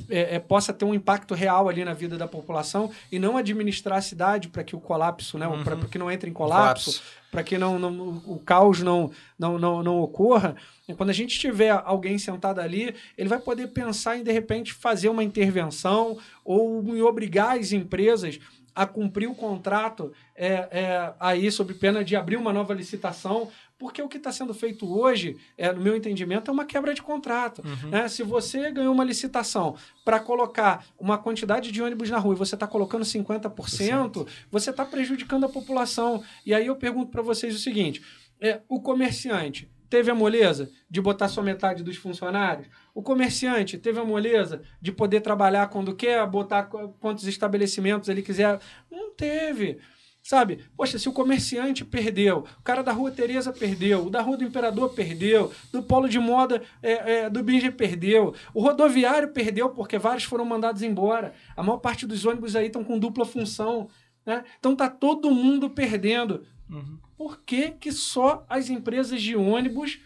é, é, possa ter um impacto real ali na vida da população e não administrar a cidade para que o colapso, né, uhum. para que não entre em colapso, para que não, não, o caos não, não, não, não ocorra. E quando a gente tiver alguém sentado ali, ele vai poder pensar em, de repente, fazer uma intervenção ou em obrigar as empresas a cumprir o contrato é, é, aí sob pena de abrir uma nova licitação, porque o que está sendo feito hoje, é, no meu entendimento, é uma quebra de contrato. Uhum. Né? Se você ganhou uma licitação para colocar uma quantidade de ônibus na rua e você está colocando 50%, você está prejudicando a população. E aí eu pergunto para vocês o seguinte: é, o comerciante teve a moleza de botar só metade dos funcionários? O comerciante teve a moleza de poder trabalhar quando quer, botar quantos estabelecimentos ele quiser? Não teve. Sabe? Poxa, se o comerciante perdeu, o cara da Rua Tereza perdeu, o da Rua do Imperador perdeu, do Polo de Moda é, é, do Binger perdeu, o rodoviário perdeu porque vários foram mandados embora. A maior parte dos ônibus aí estão com dupla função. Né? Então tá todo mundo perdendo. Uhum. Por que, que só as empresas de ônibus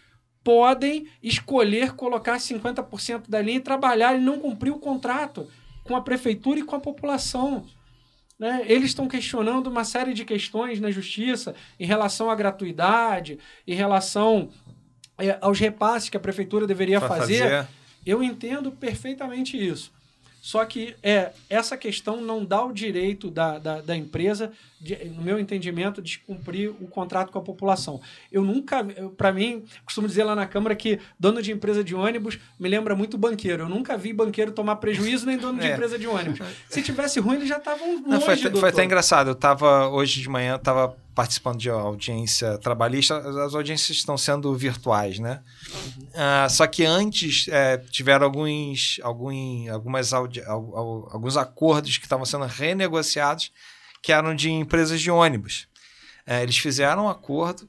podem escolher colocar 50% da linha e trabalhar e não cumprir o contrato com a prefeitura e com a população? Né? Eles estão questionando uma série de questões na justiça em relação à gratuidade, em relação é, aos repasses que a prefeitura deveria fazer. fazer. Eu entendo perfeitamente isso. Só que é, essa questão não dá o direito da, da, da empresa, de, no meu entendimento, de cumprir o contrato com a população. Eu nunca, para mim, costumo dizer lá na Câmara que dono de empresa de ônibus me lembra muito banqueiro. Eu nunca vi banqueiro tomar prejuízo nem dono de é. empresa de ônibus. Se tivesse ruim, eles já estavam longe, foi, foi até engraçado. Eu estava, hoje de manhã, estava participando de audiência trabalhista, as audiências estão sendo virtuais, né? Uhum. Uh, só que antes é, tiveram alguns, alguns, algumas audi alguns acordos que estavam sendo renegociados que eram de empresas de ônibus. Uh, eles fizeram um acordo,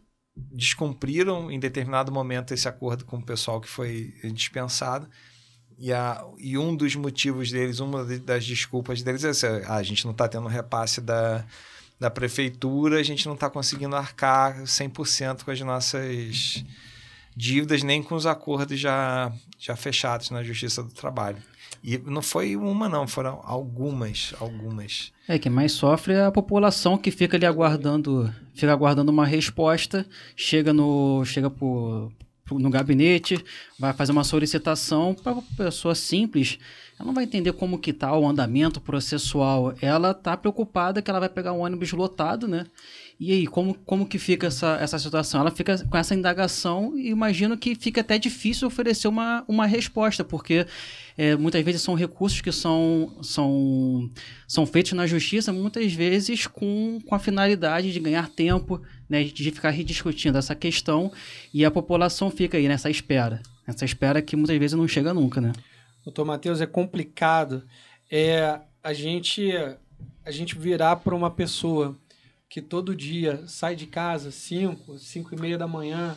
descumpriram em determinado momento esse acordo com o pessoal que foi dispensado. E, a, e um dos motivos deles, uma das desculpas deles é assim, ah, a gente não está tendo repasse da, da prefeitura, a gente não está conseguindo arcar 100% com as nossas dívidas, nem com os acordos já, já fechados na Justiça do Trabalho. E não foi uma, não, foram algumas, algumas. É, quem mais sofre é a população que fica ali aguardando, fica aguardando uma resposta, chega no, chega no gabinete, vai fazer uma solicitação para pessoa simples ela não vai entender como que tá o andamento processual. Ela tá preocupada que ela vai pegar um ônibus lotado, né? E aí, como, como que fica essa, essa situação? Ela fica com essa indagação e imagino que fica até difícil oferecer uma, uma resposta, porque é, muitas vezes são recursos que são, são, são feitos na justiça, muitas vezes com, com a finalidade de ganhar tempo, né, de ficar rediscutindo essa questão, e a população fica aí nessa espera. Essa espera que muitas vezes não chega nunca, né? Doutor Matheus, é complicado. É a gente a gente virar para uma pessoa que todo dia sai de casa 5, 5 e meia da manhã,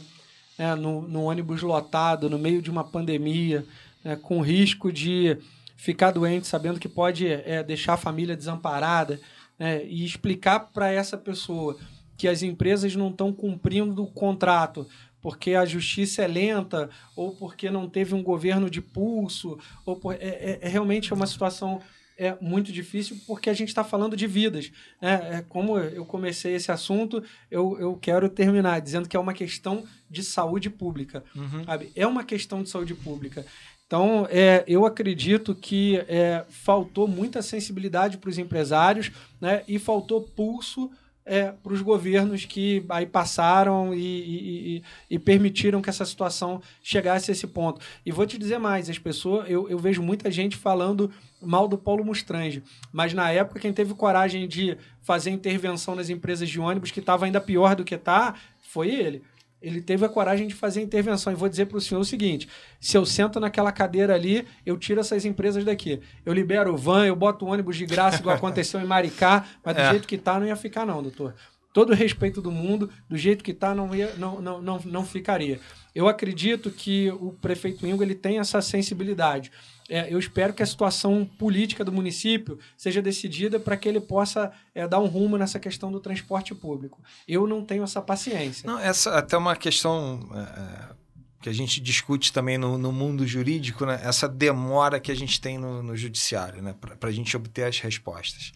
né, no, no, ônibus lotado, no meio de uma pandemia, né, com risco de ficar doente, sabendo que pode é, deixar a família desamparada, né, e explicar para essa pessoa que as empresas não estão cumprindo o contrato, porque a justiça é lenta, ou porque não teve um governo de pulso, ou por, é, é, é realmente uma situação é muito difícil porque a gente está falando de vidas. Né? É, como eu comecei esse assunto, eu, eu quero terminar dizendo que é uma questão de saúde pública. Uhum. É uma questão de saúde pública. Então, é, eu acredito que é, faltou muita sensibilidade para os empresários né? e faltou pulso é, para os governos que aí passaram e, e, e, permitiram que essa situação chegasse a esse ponto. E vou te dizer mais, as pessoas, eu, eu vejo muita gente falando mal do Paulo Mustrange, mas na época quem teve coragem de fazer intervenção nas empresas de ônibus, que estava ainda pior do que está, foi ele ele teve a coragem de fazer a intervenção. E vou dizer para o senhor o seguinte: se eu sento naquela cadeira ali, eu tiro essas empresas daqui. Eu libero o van, eu boto o ônibus de graça, igual aconteceu em Maricá, mas do é. jeito que tá, não ia ficar, não, doutor. Todo o respeito do mundo, do jeito que tá, não, ia, não, não, não, não ficaria. Eu acredito que o prefeito Ingo ele tem essa sensibilidade. É, eu espero que a situação política do município seja decidida para que ele possa é, dar um rumo nessa questão do transporte público. Eu não tenho essa paciência. Não, essa até uma questão é, é, que a gente discute também no, no, mundo jurídico, né? essa demora que a gente tem no, no judiciário, né? para a gente obter as respostas.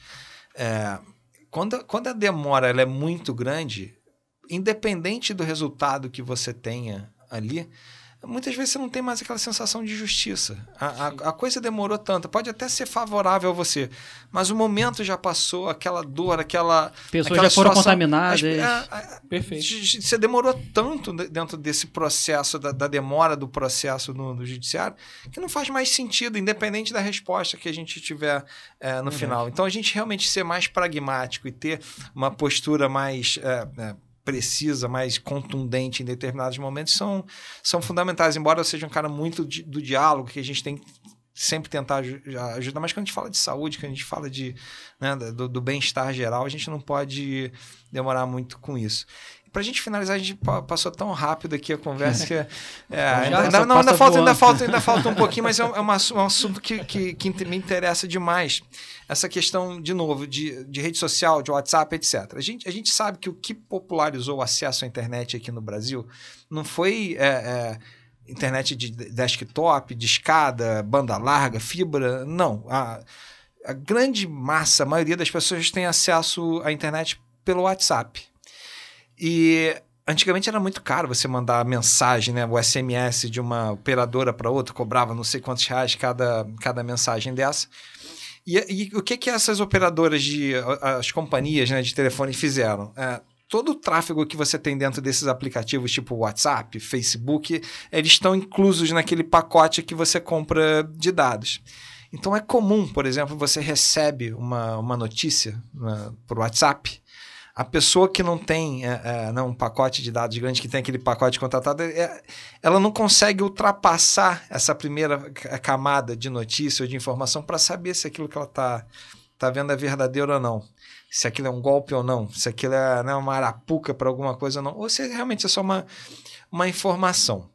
É, quando, quando a demora é muito grande, independente do resultado que você tenha ali, muitas vezes você não tem mais aquela sensação de justiça. A, a, a, coisa demorou tanto, pode até ser favorável a você, mas o momento já passou, aquela dor, aquela. Pessoas aquela já foram situação, contaminadas. A, Perfeito. Você demorou tanto dentro desse processo, da, da demora do processo no, no, judiciário, que não faz mais sentido, independente da resposta que a gente tiver é, no uhum. final. Então a gente realmente ser mais pragmático e ter uma postura mais. É, é, precisa, mais contundente em determinados momentos são, são fundamentais. Embora eu seja um cara muito do diálogo, que a gente tem que sempre tentar ajudar, mas quando a gente fala de saúde, quando a gente fala de, né, do, do bem-estar geral, a gente não pode demorar muito com isso para a gente finalizar, a gente passou tão rápido aqui a conversa que. É, ainda, ainda, não, ainda, falta, ainda, falta, ainda falta um pouquinho, mas é um, é um assunto que, que, que, me interessa demais. Essa questão, de novo, de, de rede social, de WhatsApp, etc. A gente, a gente sabe que o que popularizou o acesso à internet aqui no Brasil não foi. É, é, internet de desktop, de escada, banda larga, fibra. Não. A, a grande massa, a maioria das pessoas tem acesso à internet pelo WhatsApp. E antigamente era muito caro você mandar mensagem, né? O SMS de uma operadora para outra cobrava não sei quantos reais cada, cada mensagem dessa. E, e o que que essas operadoras de as companhias né, de telefone fizeram? É, todo o tráfego que você tem dentro desses aplicativos, tipo WhatsApp, Facebook, eles estão inclusos naquele pacote que você compra de dados. Então é comum, por exemplo, você recebe uma, uma notícia né, por WhatsApp a pessoa que não tem é, é, não, um pacote de dados grande, que tem aquele pacote contratado, é, ela não consegue ultrapassar essa primeira camada de notícia ou de informação para saber se aquilo que ela está tá vendo é verdadeiro ou não. Se aquilo é um golpe ou não. Se aquilo é né, uma arapuca para alguma coisa ou não. Ou se realmente é só uma, uma informação.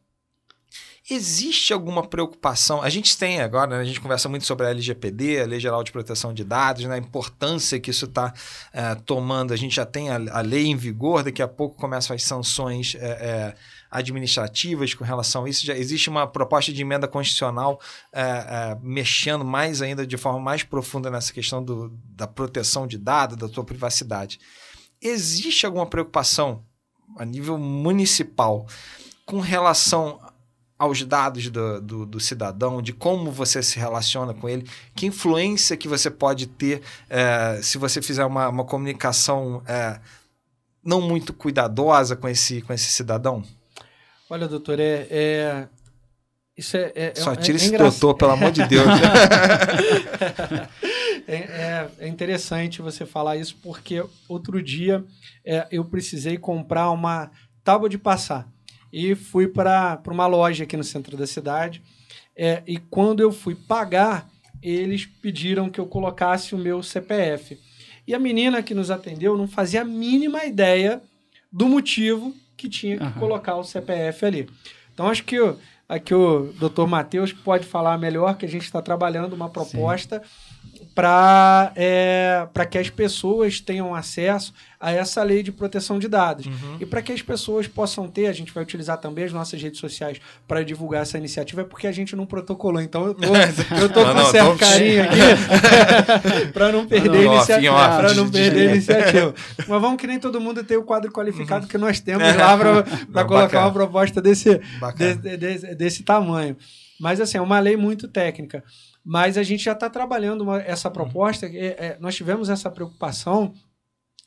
Existe alguma preocupação? A gente tem agora, né, a gente conversa muito sobre a LGPD, a Lei Geral de Proteção de Dados, né, a importância que isso está é, tomando. A gente já tem a, a, lei em vigor, daqui a pouco começam as sanções é, é, administrativas com relação a isso. Já existe uma proposta de emenda constitucional mexendo mais ainda, de forma mais profunda nessa questão do, da proteção de dados, da sua privacidade. Existe alguma preocupação a nível municipal com relação aos dados do, do, do, cidadão, de como você se relaciona com ele, que influência que você pode ter é, se você fizer uma, uma comunicação é, não muito cuidadosa com esse, com esse cidadão? Olha, doutor, é, é... Isso é, é, Só tira é, esse é doutor, pelo amor de Deus. É, é, é, interessante você falar isso, porque outro dia é, eu precisei comprar uma tábua de passar e fui para uma loja aqui no centro da cidade. É, e quando eu fui pagar, eles pediram que eu colocasse o meu CPF. E a menina que nos atendeu não fazia a mínima ideia do motivo que tinha que uhum. colocar o CPF ali. Então, acho que aqui o doutor Matheus pode falar melhor que a gente está trabalhando uma proposta Sim para é, que as pessoas tenham acesso a essa lei de proteção de dados. Uhum. E para que as pessoas possam ter, a gente vai utilizar também as nossas redes sociais para divulgar essa iniciativa, é porque a gente não protocolou. Então eu tô, eu tô não, com não, certo carinho aqui para não perder não, iniciativa. Para não perder a iniciativa. Mas vamos que nem todo mundo tem o quadro qualificado uhum. que nós temos lá para colocar bacana. uma proposta desse, desse, desse, desse tamanho. Mas assim, é uma lei muito técnica. Mas a gente já está trabalhando uma, essa proposta. É, é, nós tivemos essa preocupação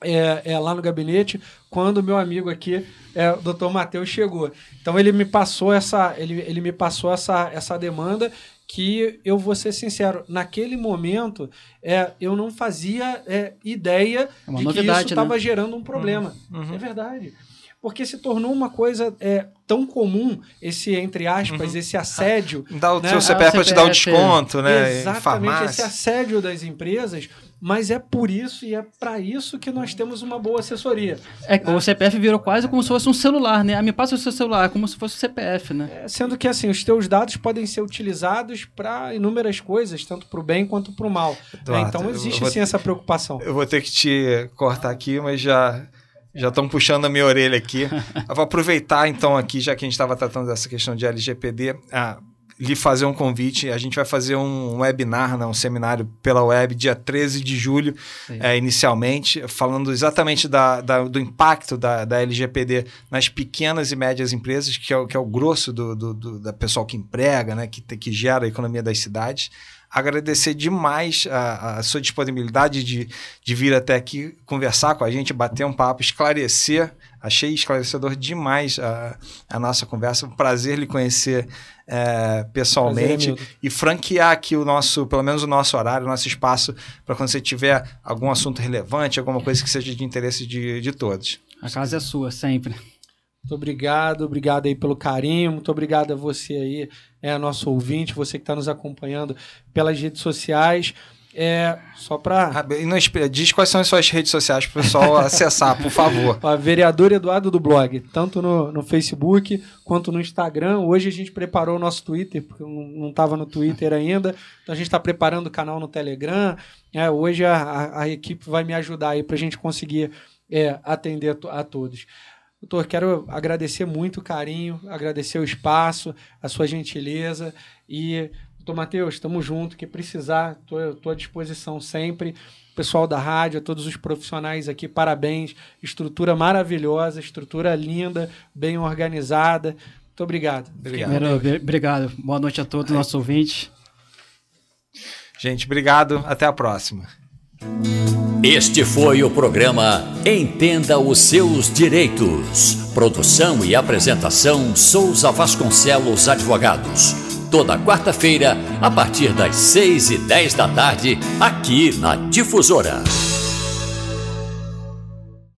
é, é, lá no gabinete quando o meu amigo aqui, é, o doutor Matheus, chegou. Então ele me passou essa, ele, ele me passou essa, essa demanda que eu vou ser sincero, naquele momento é, eu não fazia é, ideia é de novidade, que isso estava né? gerando um problema. Uhum. É verdade. Porque se tornou uma coisa é, tão comum, esse, entre aspas, uhum. esse assédio. Dá o né? seu CPF para te dar o desconto, né? Exatamente, esse assédio das empresas mas é por isso e é para isso que nós temos uma boa assessoria. É, né? O CPF virou quase como se fosse um celular, né? Ah, me passa o seu celular, como se fosse o CPF, né? É, sendo que assim, os teus dados podem ser utilizados para inúmeras coisas, tanto para o bem quanto para o mal. Eduardo, então existe sim essa preocupação. Eu vou ter que te cortar aqui, mas já já estão puxando a minha orelha aqui. Eu vou aproveitar então aqui, já que a gente estava tratando dessa questão de LGPD, ah, lhe fazer um convite. A gente vai fazer um webinar, né, um seminário pela web, dia 13 de julho, é, inicialmente, falando exatamente da, da, do impacto da, da LGPD nas pequenas e médias empresas, que é o, que é o grosso do, do, do da pessoal que emprega, né, que, que gera a economia das cidades agradecer demais a, a, sua disponibilidade de, de vir até aqui conversar com a gente, bater um papo, esclarecer. Achei esclarecedor demais a, a nossa conversa. Um prazer lhe conhecer é, pessoalmente prazer, e franquear aqui o nosso, pelo menos o nosso horário, o nosso espaço, para quando você tiver algum assunto relevante, alguma coisa que seja de interesse de, de todos. A casa é sua, sempre. Muito obrigado, obrigado aí pelo carinho, muito obrigado a você aí, é nosso ouvinte, você que está nos acompanhando pelas redes sociais. É, só para. Diz quais são as suas redes sociais para o pessoal acessar, por favor. A vereador Eduardo do blog, tanto no, no Facebook quanto no Instagram. Hoje a gente preparou o nosso Twitter, porque não estava no Twitter ainda. Então a gente está preparando o canal no Telegram. É, hoje a, a, a, equipe vai me ajudar aí para a gente conseguir é, atender a, a todos. Doutor, quero agradecer muito o carinho, agradecer o espaço, a sua gentileza e, doutor Matheus, estamos juntos, que precisar, estou à disposição sempre. Pessoal da rádio, a todos os profissionais aqui, parabéns. Estrutura maravilhosa, estrutura linda, bem organizada. Muito obrigado. Obrigado. obrigado. Boa noite a todos, nossos ouvintes. Gente, obrigado. Até a próxima. Este foi o programa Entenda os Seus Direitos. Produção e apresentação Souza Vasconcelos Advogados. Toda quarta-feira, a partir das seis e dez da tarde, aqui na Difusora.